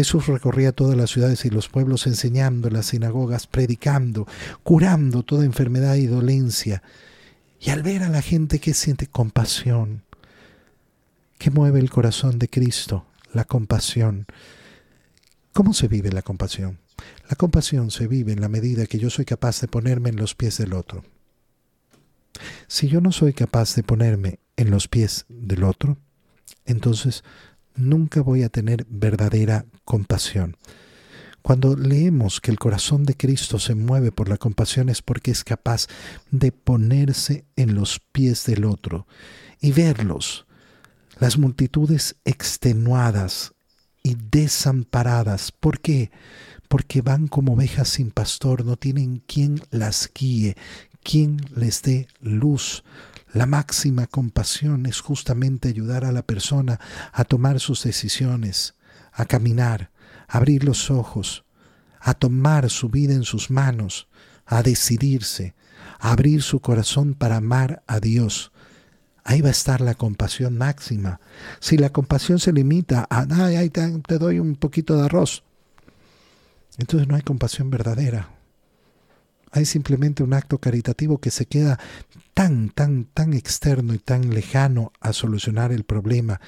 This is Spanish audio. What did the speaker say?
Jesús recorría todas las ciudades y los pueblos enseñando en las sinagogas, predicando, curando toda enfermedad y dolencia. Y al ver a la gente que siente compasión, ¿qué mueve el corazón de Cristo? La compasión. ¿Cómo se vive la compasión? La compasión se vive en la medida que yo soy capaz de ponerme en los pies del otro. Si yo no soy capaz de ponerme en los pies del otro, entonces nunca voy a tener verdadera compasión. Cuando leemos que el corazón de Cristo se mueve por la compasión es porque es capaz de ponerse en los pies del otro y verlos, las multitudes extenuadas y desamparadas. ¿Por qué? Porque van como ovejas sin pastor, no tienen quien las guíe, quien les dé luz. La máxima compasión es justamente ayudar a la persona a tomar sus decisiones, a caminar, a abrir los ojos, a tomar su vida en sus manos, a decidirse, a abrir su corazón para amar a Dios. Ahí va a estar la compasión máxima. Si la compasión se limita a, ay, ay, te doy un poquito de arroz, entonces no hay compasión verdadera. Hay simplemente un acto caritativo que se queda tan, tan, tan externo y tan lejano a solucionar el problema